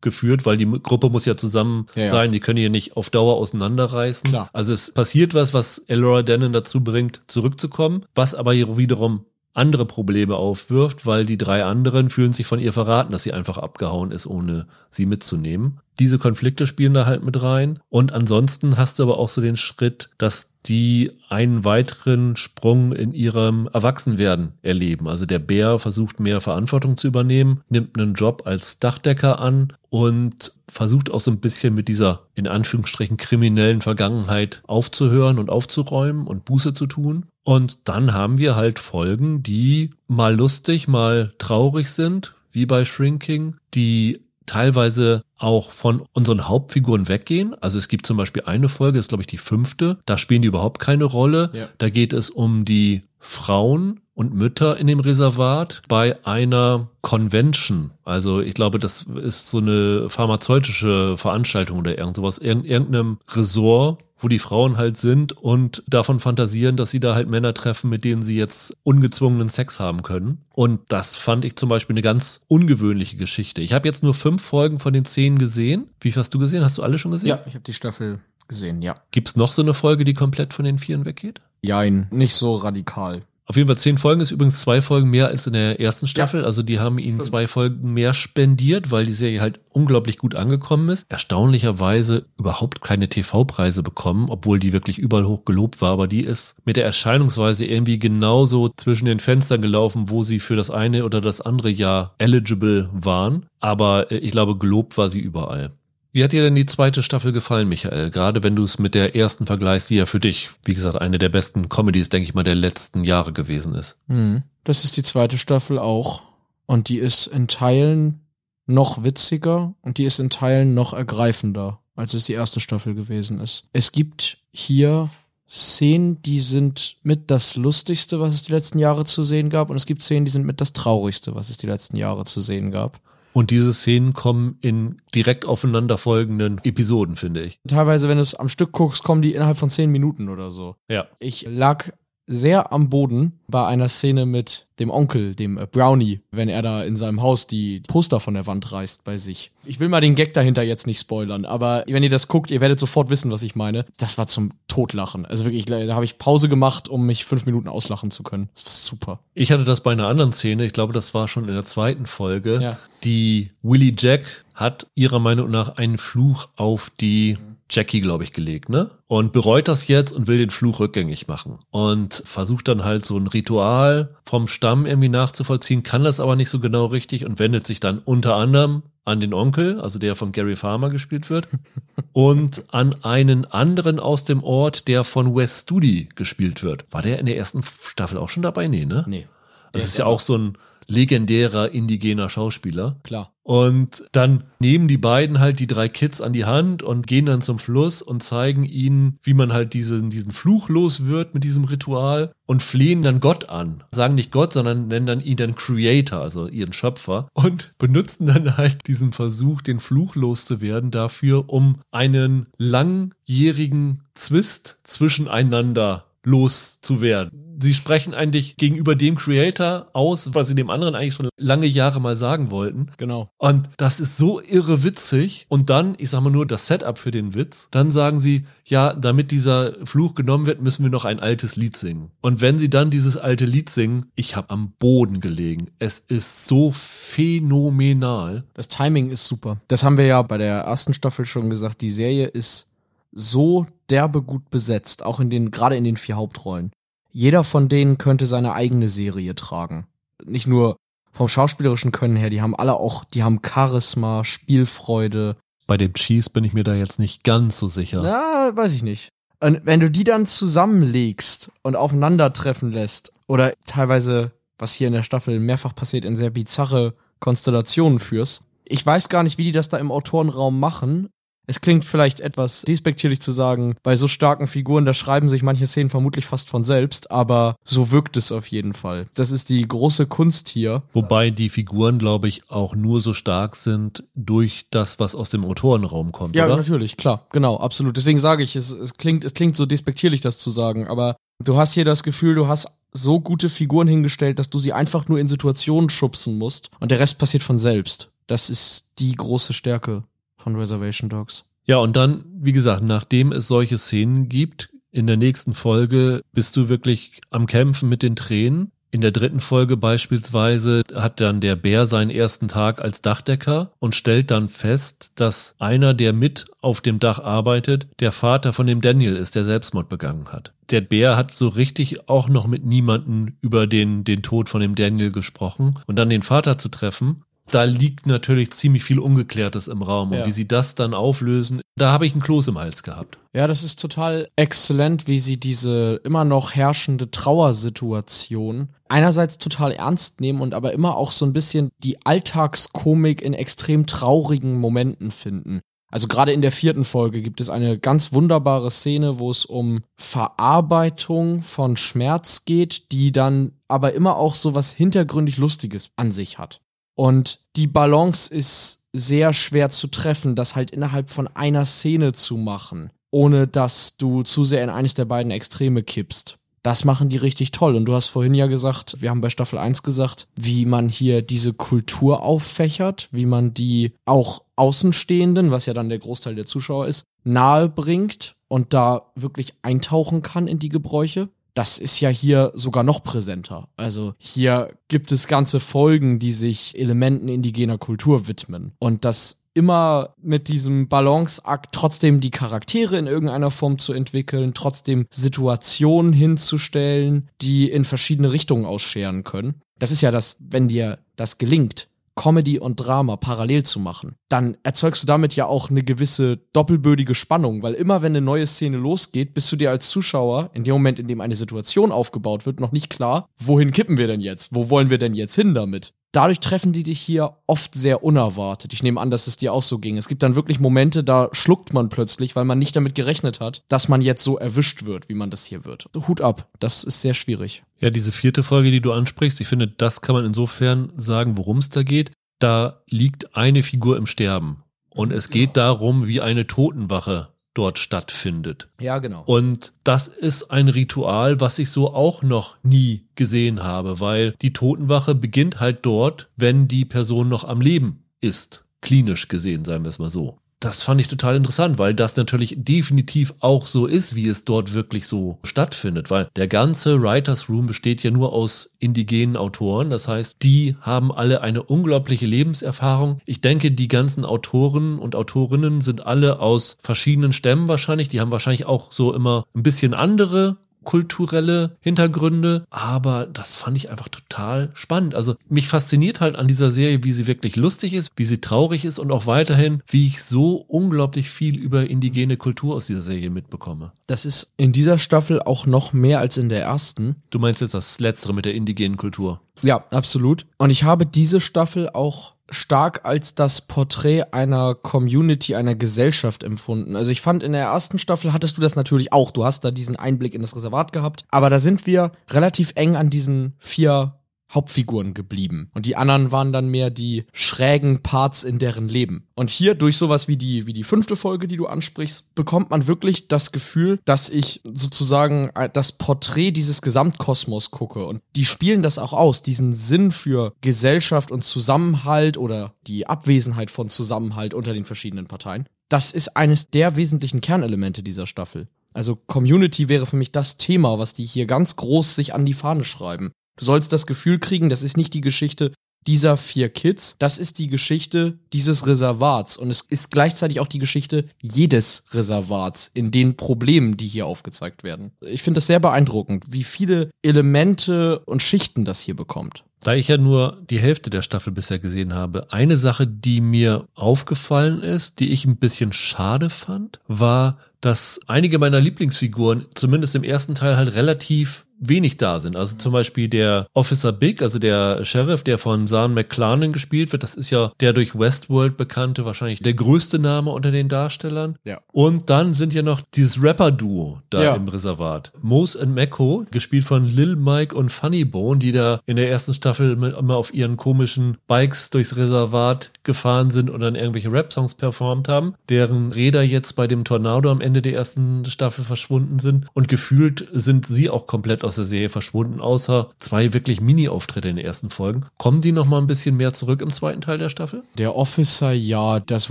zurückgeführt, weil die Gruppe muss ja zusammen Ja, ja. sein, die können hier nicht auf Dauer auseinanderreißen. Klar. Also es passiert was, was Elora Denon dazu bringt, zurückzukommen, was aber hier wiederum andere Probleme aufwirft, weil die drei anderen fühlen sich von ihr verraten, dass sie einfach abgehauen ist, ohne sie mitzunehmen. Diese Konflikte spielen da halt mit rein. Und ansonsten hast du aber auch so den Schritt, dass die einen weiteren Sprung in ihrem Erwachsenwerden erleben. Also der Bär versucht mehr Verantwortung zu übernehmen, nimmt einen Job als Dachdecker an und versucht auch so ein bisschen mit dieser in Anführungsstrichen kriminellen Vergangenheit aufzuhören und aufzuräumen und Buße zu tun. Und dann haben wir halt Folgen, die mal lustig, mal traurig sind, wie bei Shrinking, die teilweise auch von unseren Hauptfiguren weggehen. Also es gibt zum Beispiel eine Folge, ist glaube ich die fünfte, da spielen die überhaupt keine Rolle. Ja. Da geht es um die Frauen und Mütter in dem Reservat bei einer Convention. Also ich glaube, das ist so eine pharmazeutische Veranstaltung oder irgend sowas, irgend, irgendeinem Resort, wo die Frauen halt sind und davon fantasieren, dass sie da halt Männer treffen, mit denen sie jetzt ungezwungenen Sex haben können. Und das fand ich zum Beispiel eine ganz ungewöhnliche Geschichte. Ich habe jetzt nur fünf Folgen von den zehn gesehen. Wie viel hast du gesehen? Hast du alle schon gesehen? Ja, ich habe die Staffel gesehen, ja. Gibt's noch so eine Folge, die komplett von den Vieren weggeht? Jein, nicht so radikal. Auf jeden Fall zehn Folgen ist übrigens zwei Folgen mehr als in der ersten Staffel. Also die haben ihnen zwei Folgen mehr spendiert, weil die Serie halt unglaublich gut angekommen ist. Erstaunlicherweise überhaupt keine TV-Preise bekommen, obwohl die wirklich überall hoch gelobt war. Aber die ist mit der Erscheinungsweise irgendwie genauso zwischen den Fenstern gelaufen, wo sie für das eine oder das andere Jahr eligible waren. Aber äh, ich glaube, gelobt war sie überall. Wie hat dir denn die zweite Staffel gefallen, Michael? Gerade wenn du es mit der ersten vergleichst, die ja für dich, wie gesagt, eine der besten Comedies, denke ich mal, der letzten Jahre gewesen ist. Mhm. Das ist die zweite Staffel auch. Und die ist in Teilen noch witziger und die ist in Teilen noch ergreifender, als es die erste Staffel gewesen ist. Es gibt hier Szenen, die sind mit das Lustigste, was es die letzten Jahre zu sehen gab. Und es gibt Szenen, die sind mit das Traurigste, was es die letzten Jahre zu sehen gab. Und diese Szenen kommen in direkt aufeinanderfolgenden Episoden, finde ich. Teilweise, wenn du es am Stück guckst, kommen die innerhalb von zehn Minuten oder so. Ja. Ich lag sehr am Boden bei einer Szene mit dem Onkel, dem äh, Brownie, wenn er da in seinem Haus die Poster von der Wand reißt bei sich. Ich will mal den Gag dahinter jetzt nicht spoilern, aber wenn ihr das guckt, ihr werdet sofort wissen, was ich meine. Das war zum Totlachen. Also wirklich, da habe ich Pause gemacht, um mich fünf Minuten auslachen zu können. Das war super. Ich hatte das bei einer anderen Szene, ich glaube, das war schon in der zweiten Folge. Ja. Die Willie Jack hat ihrer Meinung nach einen Fluch auf die Jackie, glaube ich, gelegt, ne? Und bereut das jetzt und will den Fluch rückgängig machen. Und versucht dann halt so ein Ritual vom Stamm irgendwie nachzuvollziehen, kann das aber nicht so genau richtig und wendet sich dann unter anderem an den Onkel, also der von Gary Farmer gespielt wird, und an einen anderen aus dem Ort, der von Wes Studi gespielt wird. War der in der ersten Staffel auch schon dabei? Nee, ne? Nee. Das ist ja auch so ein legendärer indigener Schauspieler. Klar. Und dann nehmen die beiden halt die drei Kids an die Hand und gehen dann zum Fluss und zeigen ihnen, wie man halt diesen, diesen Fluch los wird mit diesem Ritual und flehen dann Gott an. Sagen nicht Gott, sondern nennen dann ihn dann Creator, also ihren Schöpfer und benutzen dann halt diesen Versuch, den Fluch loszuwerden dafür, um einen langjährigen Zwist zwischeneinander loszuwerden sie sprechen eigentlich gegenüber dem Creator aus, was sie dem anderen eigentlich schon lange Jahre mal sagen wollten. Genau. Und das ist so irre witzig. Und dann, ich sag mal nur das Setup für den Witz, dann sagen sie, ja, damit dieser Fluch genommen wird, müssen wir noch ein altes Lied singen. Und wenn sie dann dieses alte Lied singen, ich habe am Boden gelegen. Es ist so phänomenal. Das Timing ist super. Das haben wir ja bei der ersten Staffel schon gesagt. Die Serie ist so derbe gut besetzt, auch in den, gerade in den vier Hauptrollen jeder von denen könnte seine eigene Serie tragen. Nicht nur vom schauspielerischen Können her, die haben alle auch, die haben Charisma, Spielfreude. Bei dem Cheese bin ich mir da jetzt nicht ganz so sicher. Ja, weiß ich nicht. Und wenn du die dann zusammenlegst und aufeinandertreffen lässt, oder teilweise, was hier in der Staffel mehrfach passiert, in sehr bizarre Konstellationen führst, ich weiß gar nicht, wie die das da im Autorenraum machen, es klingt vielleicht etwas despektierlich zu sagen, bei so starken Figuren, da schreiben sich manche Szenen vermutlich fast von selbst, aber so wirkt es auf jeden Fall. Das ist die große Kunst hier. Wobei die Figuren, glaube ich, auch nur so stark sind durch das, was aus dem Autorenraum kommt, ja, oder? natürlich, klar, genau, absolut. Deswegen sage ich, es, es klingt, es klingt so despektierlich, das zu sagen, aber du hast hier das Gefühl, du hast so gute Figuren hingestellt, dass du sie einfach nur in Situationen schubsen musst und der Rest passiert von selbst. Das ist die große Stärke von Reservation Dogs. Ja, und dann, wie gesagt, nachdem es solche Szenen gibt, in der nächsten Folge bist du wirklich am Kämpfen mit den Tränen. In der dritten Folge beispielsweise hat dann der Bär seinen ersten Tag als Dachdecker und stellt dann fest, dass einer, der mit auf dem Dach arbeitet, der Vater von dem Daniel ist, der Selbstmord begangen hat. Der Bär hat so richtig auch noch mit niemanden über den, den Tod von dem Daniel gesprochen und dann den Vater zu treffen da liegt natürlich ziemlich viel Ungeklärtes im Raum. Und ja. wie sie das dann auflösen, da habe ich einen Kloß im Hals gehabt. Ja, das ist total exzellent, wie sie diese immer noch herrschende Trauersituation einerseits total ernst nehmen und aber immer auch so ein bisschen die Alltagskomik in extrem traurigen Momenten finden. Also gerade in der vierten Folge gibt es eine ganz wunderbare Szene, wo es um Verarbeitung von Schmerz geht, die dann aber immer auch so was hintergründig Lustiges an sich hat. Und die Balance ist sehr schwer zu treffen, das halt innerhalb von einer Szene zu machen, ohne dass du zu sehr in eines der beiden Extreme kippst. Das machen die richtig toll. Und du hast vorhin ja gesagt, wir haben bei Staffel 1 gesagt, wie man hier diese Kultur auffächert, wie man die auch Außenstehenden, was ja dann der Großteil der Zuschauer ist, nahe bringt und da wirklich eintauchen kann in die Gebräuche das ist ja hier sogar noch präsenter. Also hier gibt es ganze Folgen, die sich Elementen indigener Kultur widmen. Und das immer mit diesem Balanceakt trotzdem die Charaktere in irgendeiner Form zu entwickeln, trotzdem Situationen hinzustellen, die in verschiedene Richtungen ausscheren können. Das ist ja das, wenn dir das gelingt, Comedy und Drama parallel zu machen, dann erzeugst du damit ja auch eine gewisse doppelbödige Spannung, weil immer wenn eine neue Szene losgeht, bist du dir als Zuschauer in dem Moment, in dem eine Situation aufgebaut wird, noch nicht klar, wohin kippen wir denn jetzt? Wo wollen wir denn jetzt hin damit? Dadurch treffen die dich hier oft sehr unerwartet. Ich nehme an, dass es dir auch so ging. Es gibt dann wirklich Momente, da schluckt man plötzlich, weil man nicht damit gerechnet hat, dass man jetzt so erwischt wird, wie man das hier wird. Hut ab, das ist sehr schwierig. Ja, diese vierte Folge, die du ansprichst, ich finde, das kann man insofern sagen, worum es da geht. Da liegt eine Figur im Sterben. Und es geht darum, wie eine Totenwache dort stattfindet. Ja, genau. Und das ist ein Ritual, was ich so auch noch nie gesehen habe, weil die Totenwache beginnt halt dort, wenn die Person noch am Leben ist. Klinisch gesehen, sagen wir es mal so das fand ich total interessant, weil das natürlich definitiv auch so ist, wie es dort wirklich so stattfindet, weil der ganze Writers Room besteht ja nur aus indigenen Autoren, das heißt, die haben alle eine unglaubliche Lebenserfahrung. Ich denke, die ganzen Autoren und Autorinnen sind alle aus verschiedenen Stämmen wahrscheinlich, die haben wahrscheinlich auch so immer ein bisschen andere kulturelle Hintergründe, aber das fand ich einfach total spannend. Also mich fasziniert halt an dieser Serie, wie sie wirklich lustig ist, wie sie traurig ist und auch weiterhin, wie ich so unglaublich viel über indigene Kultur aus dieser Serie mitbekomme. Das ist in dieser Staffel auch noch mehr als in der ersten. Du meinst jetzt das Letztere mit der indigenen Kultur? Ja, absolut. Und ich habe diese Staffel auch stark als das Porträt einer Community, einer Gesellschaft empfunden. Also ich fand in der ersten Staffel hattest du das natürlich auch. Du hast da diesen Einblick in das Reservat gehabt. Aber da sind wir relativ eng an diesen vier Hauptfiguren geblieben. Und die anderen waren dann mehr die schrägen Parts in deren Leben. Und hier durch sowas wie die, wie die fünfte Folge, die du ansprichst, bekommt man wirklich das Gefühl, dass ich sozusagen äh, das Porträt dieses Gesamtkosmos gucke. Und die spielen das auch aus, diesen Sinn für Gesellschaft und Zusammenhalt oder die Abwesenheit von Zusammenhalt unter den verschiedenen Parteien. Das ist eines der wesentlichen Kernelemente dieser Staffel. Also Community wäre für mich das Thema, was die hier ganz groß sich an die Fahne schreiben. Du sollst das Gefühl kriegen, das ist nicht die Geschichte dieser vier Kids, das ist die Geschichte dieses Reservats und es ist gleichzeitig auch die Geschichte jedes Reservats in den Problemen, die hier aufgezeigt werden. Ich finde das sehr beeindruckend, wie viele Elemente und Schichten das hier bekommt. Da ich ja nur die Hälfte der Staffel bisher gesehen habe, eine Sache, die mir aufgefallen ist, die ich ein bisschen schade fand, war, dass einige meiner Lieblingsfiguren, zumindest im ersten Teil, halt relativ wenig da sind. Also zum Beispiel der Officer Big, also der Sheriff, der von Zahn McClarnon gespielt wird. Das ist ja der durch Westworld bekannte, wahrscheinlich der größte Name unter den Darstellern. Ja. Und dann sind ja noch dieses Rapper-Duo da Ja. im Reservat. Mose und Mecco, gespielt von Lil Mike und Funny Bone, die da in der ersten Staffel immer auf ihren komischen Bikes durchs Reservat gefahren sind und dann irgendwelche Rap-Songs performt haben, deren Räder jetzt bei dem Tornado am Ende der ersten Staffel verschwunden sind. Und gefühlt sind sie auch komplett aus der Serie verschwunden, außer zwei wirklich Mini-Auftritte in den ersten Folgen. Kommen die noch mal ein bisschen mehr zurück im zweiten Teil der Staffel? Der Officer, ja, das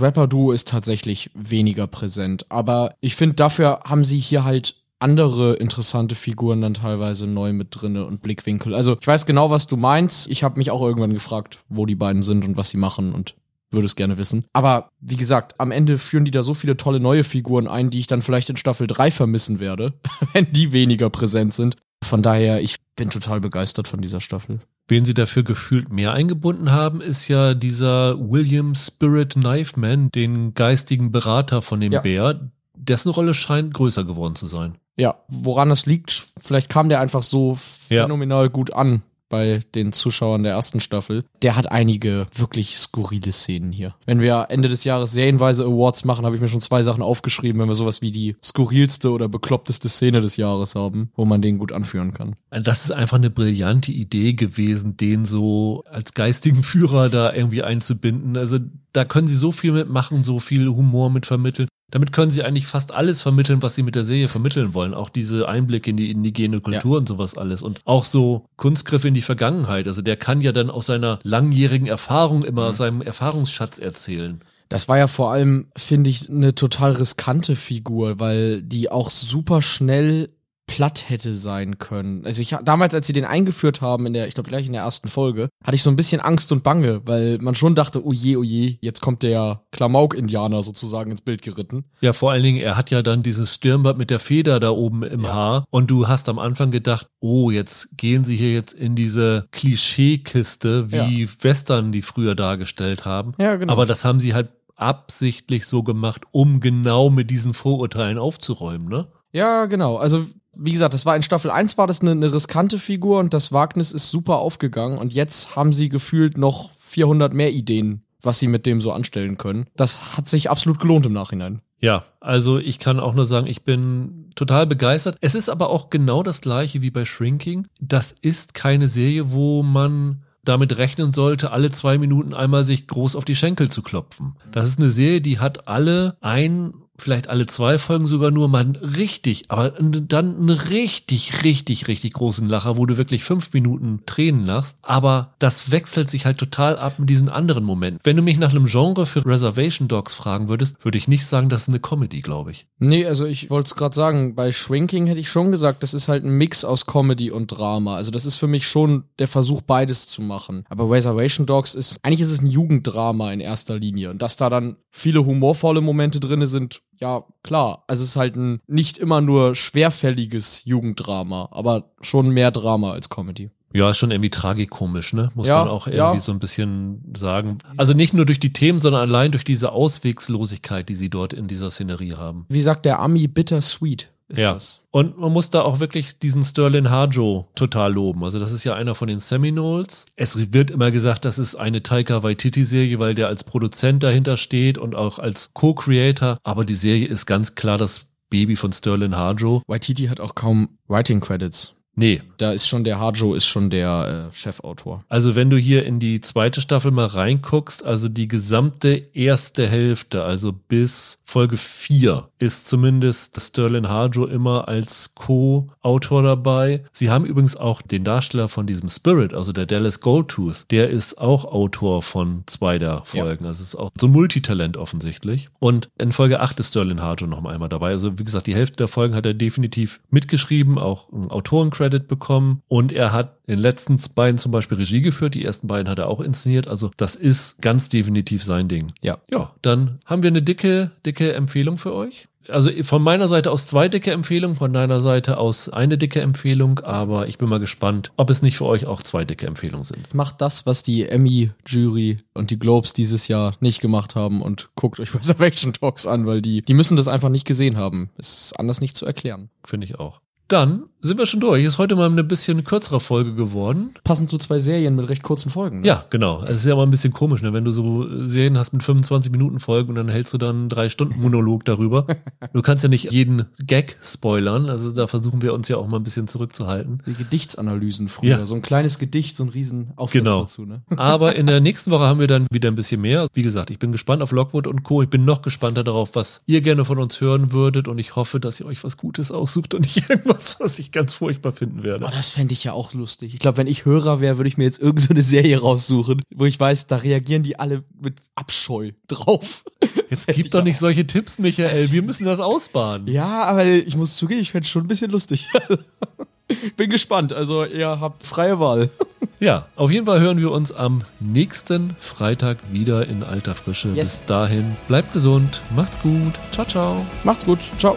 Rapper-Duo ist tatsächlich weniger präsent. Aber ich finde, dafür haben sie hier halt andere interessante Figuren dann teilweise neu mit drinne und Blickwinkel. Also ich weiß genau, was du meinst. Ich habe mich auch irgendwann gefragt, wo die beiden sind und was sie machen und würde es gerne wissen. Aber wie gesagt, am Ende führen die da so viele tolle neue Figuren ein, die ich dann vielleicht in Staffel 3 vermissen werde, wenn die weniger präsent sind. Von daher, ich bin total begeistert von dieser Staffel. Wen sie dafür gefühlt mehr eingebunden haben, ist ja dieser William Spirit Knifeman, den geistigen Berater von dem Ja. Bär. Dessen Rolle scheint größer geworden zu sein. Ja, woran das liegt, vielleicht kam der einfach so Ja. phänomenal gut an bei den Zuschauern der ersten Staffel. Der hat einige wirklich skurrile Szenen hier. Wenn wir Ende des Jahres serienweise Awards machen, habe ich mir schon zwei Sachen aufgeschrieben, wenn wir sowas wie die skurrilste oder bekloppteste Szene des Jahres haben, wo man den gut anführen kann. Das ist einfach eine brillante Idee gewesen, den so als geistigen Führer da irgendwie einzubinden. Also da können sie so viel mitmachen, so viel Humor mit vermitteln. Damit können sie eigentlich fast alles vermitteln, was sie mit der Serie vermitteln wollen. Auch diese Einblicke in die indigene Kultur und sowas alles. Und auch so Kunstgriffe in die Vergangenheit. Also der kann ja dann aus seiner langjährigen Erfahrung immer aus seinem Erfahrungsschatz erzählen. Das war ja vor allem, finde ich, eine total riskante Figur, weil die auch super schnell platt hätte sein können. Also ich damals, als sie den eingeführt haben, in der, ich glaube gleich in der ersten Folge, hatte ich so ein bisschen Angst und Bange, weil man schon dachte, oh je, oh je, jetzt kommt der Klamauk-Indianer sozusagen ins Bild geritten. Ja, vor allen Dingen, er hat ja dann dieses Stirnband mit der Feder da oben im Ja. Haar und du hast am Anfang gedacht, oh, jetzt gehen sie hier jetzt in diese Klischeekiste, wie Western die früher dargestellt haben. Ja, genau. Aber das haben sie halt absichtlich so gemacht, um genau mit diesen Vorurteilen aufzuräumen, ne? Ja, genau. Also, wie gesagt, das war in Staffel 1 war das eine, eine riskante Figur und das Wagnis ist super aufgegangen und jetzt haben sie gefühlt noch 400 mehr Ideen, was sie mit dem so anstellen können. Das hat sich absolut gelohnt im Nachhinein. Ja, also ich kann auch nur sagen, ich bin total begeistert. Es ist aber auch genau das gleiche wie bei Shrinking. Das ist keine Serie, wo man damit rechnen sollte, alle zwei Minuten einmal sich groß auf die Schenkel zu klopfen. Das ist eine Serie, die hat alle ein vielleicht alle zwei Folgen sogar nur mal richtig, aber dann einen richtig, richtig, richtig großen Lacher, wo du wirklich fünf Minuten Tränen lachst. Aber das wechselt sich halt total ab mit diesen anderen Momenten. Wenn du mich nach einem Genre für Reservation Dogs fragen würdest, würde ich nicht sagen, das ist eine Comedy, glaube ich. Nee, also ich wollte es gerade sagen, bei Shrinking hätte ich schon gesagt, das ist halt ein Mix aus Comedy und Drama. Also das ist für mich schon der Versuch, beides zu machen. Aber Reservation Dogs ist, eigentlich ist es ein Jugenddrama in erster Linie. Und dass da dann viele humorvolle Momente drin sind, ja, klar. Also es ist halt ein nicht immer nur schwerfälliges Jugenddrama, aber schon mehr Drama als Comedy. Ja, schon irgendwie tragikomisch, ne? Muss ja, man auch irgendwie ja. so ein bisschen sagen. Also nicht nur durch die Themen, sondern allein durch diese Auswegslosigkeit, die sie dort in dieser Szenerie haben. Wie sagt der Ami, bittersweet ist ja. das. Und man muss da auch wirklich diesen Sterling Harjo total loben. Also das ist ja einer von den Seminoles. Es wird immer gesagt, das ist eine Taika Waititi-Serie, weil der als Produzent dahinter steht und auch als Co-Creator. Aber die Serie ist ganz klar das Baby von Sterling Harjo. Waititi hat auch kaum Writing Credits. Nee. Da ist schon der Harjo ist schon der äh, Chefautor. Also wenn du hier in die zweite Staffel mal reinguckst, also die gesamte erste Hälfte, also bis Folge 4, ist zumindest Sterling Harjo immer als Co-Autor dabei. Sie haben übrigens auch den Darsteller von diesem Spirit, also der Dallas Goldtooth, der ist auch Autor von zwei der Folgen. Ja. Also es ist auch so ein Multitalent offensichtlich. Und in Folge 8 ist Sterling Harjo noch einmal dabei. Also wie gesagt, die Hälfte der Folgen hat er definitiv mitgeschrieben, auch einen Autorencredit Credit bekommen und er hat in den letzten beiden zum Beispiel Regie geführt. Die ersten beiden hat er auch inszeniert. Also das ist ganz definitiv sein Ding. Ja. Ja, dann haben wir eine dicke, dicke Empfehlung für euch also von meiner Seite aus zwei dicke Empfehlungen, von deiner Seite aus eine dicke Empfehlung, aber ich bin mal gespannt, ob es nicht für euch auch zwei dicke Empfehlungen sind. Macht das, was die Emmy-Jury und die Globes dieses Jahr nicht gemacht haben und guckt euch Reservation Talks an, weil die, die müssen das einfach nicht gesehen haben. ist anders nicht zu erklären. Finde ich auch. Dann sind wir schon durch. Ist heute mal eine bisschen kürzere Folge geworden. Passend zu zwei Serien mit recht kurzen Folgen. Ne? Ja, genau. Es ist ja mal ein bisschen komisch, ne? wenn du so Serien hast mit 25 Minuten Folgen und dann hältst du dann drei Stunden Monolog darüber. du kannst ja nicht jeden Gag spoilern. Also da versuchen wir uns ja auch mal ein bisschen zurückzuhalten. Die Gedichtsanalysen früher. Ja. So ein kleines Gedicht, so ein riesen Aufsatz genau. dazu. Ne? Aber in der nächsten Woche haben wir dann wieder ein bisschen mehr. Wie gesagt, ich bin gespannt auf Lockwood und Co. Ich bin noch gespannter darauf, was ihr gerne von uns hören würdet und ich hoffe, dass ihr euch was Gutes aussucht und nicht irgendwas, was ich ganz furchtbar finde finden werde. Oh, das fände ich ja auch lustig. Ich glaube, wenn ich Hörer wäre, würde ich mir jetzt irgendeine so Serie raussuchen, wo ich weiß, da reagieren die alle mit Abscheu drauf. Jetzt gib doch nicht auch. solche Tipps, Michael. Wir müssen das ausbaden. Ja, aber ich muss zugeben, ich fände es schon ein bisschen lustig. Bin gespannt. Also, ihr habt freie Wahl. Ja, auf jeden Fall hören wir uns am nächsten Freitag wieder in alter Frische. Yes. Bis dahin, bleibt gesund, macht's gut. Ciao, ciao. Macht's gut. Ciao.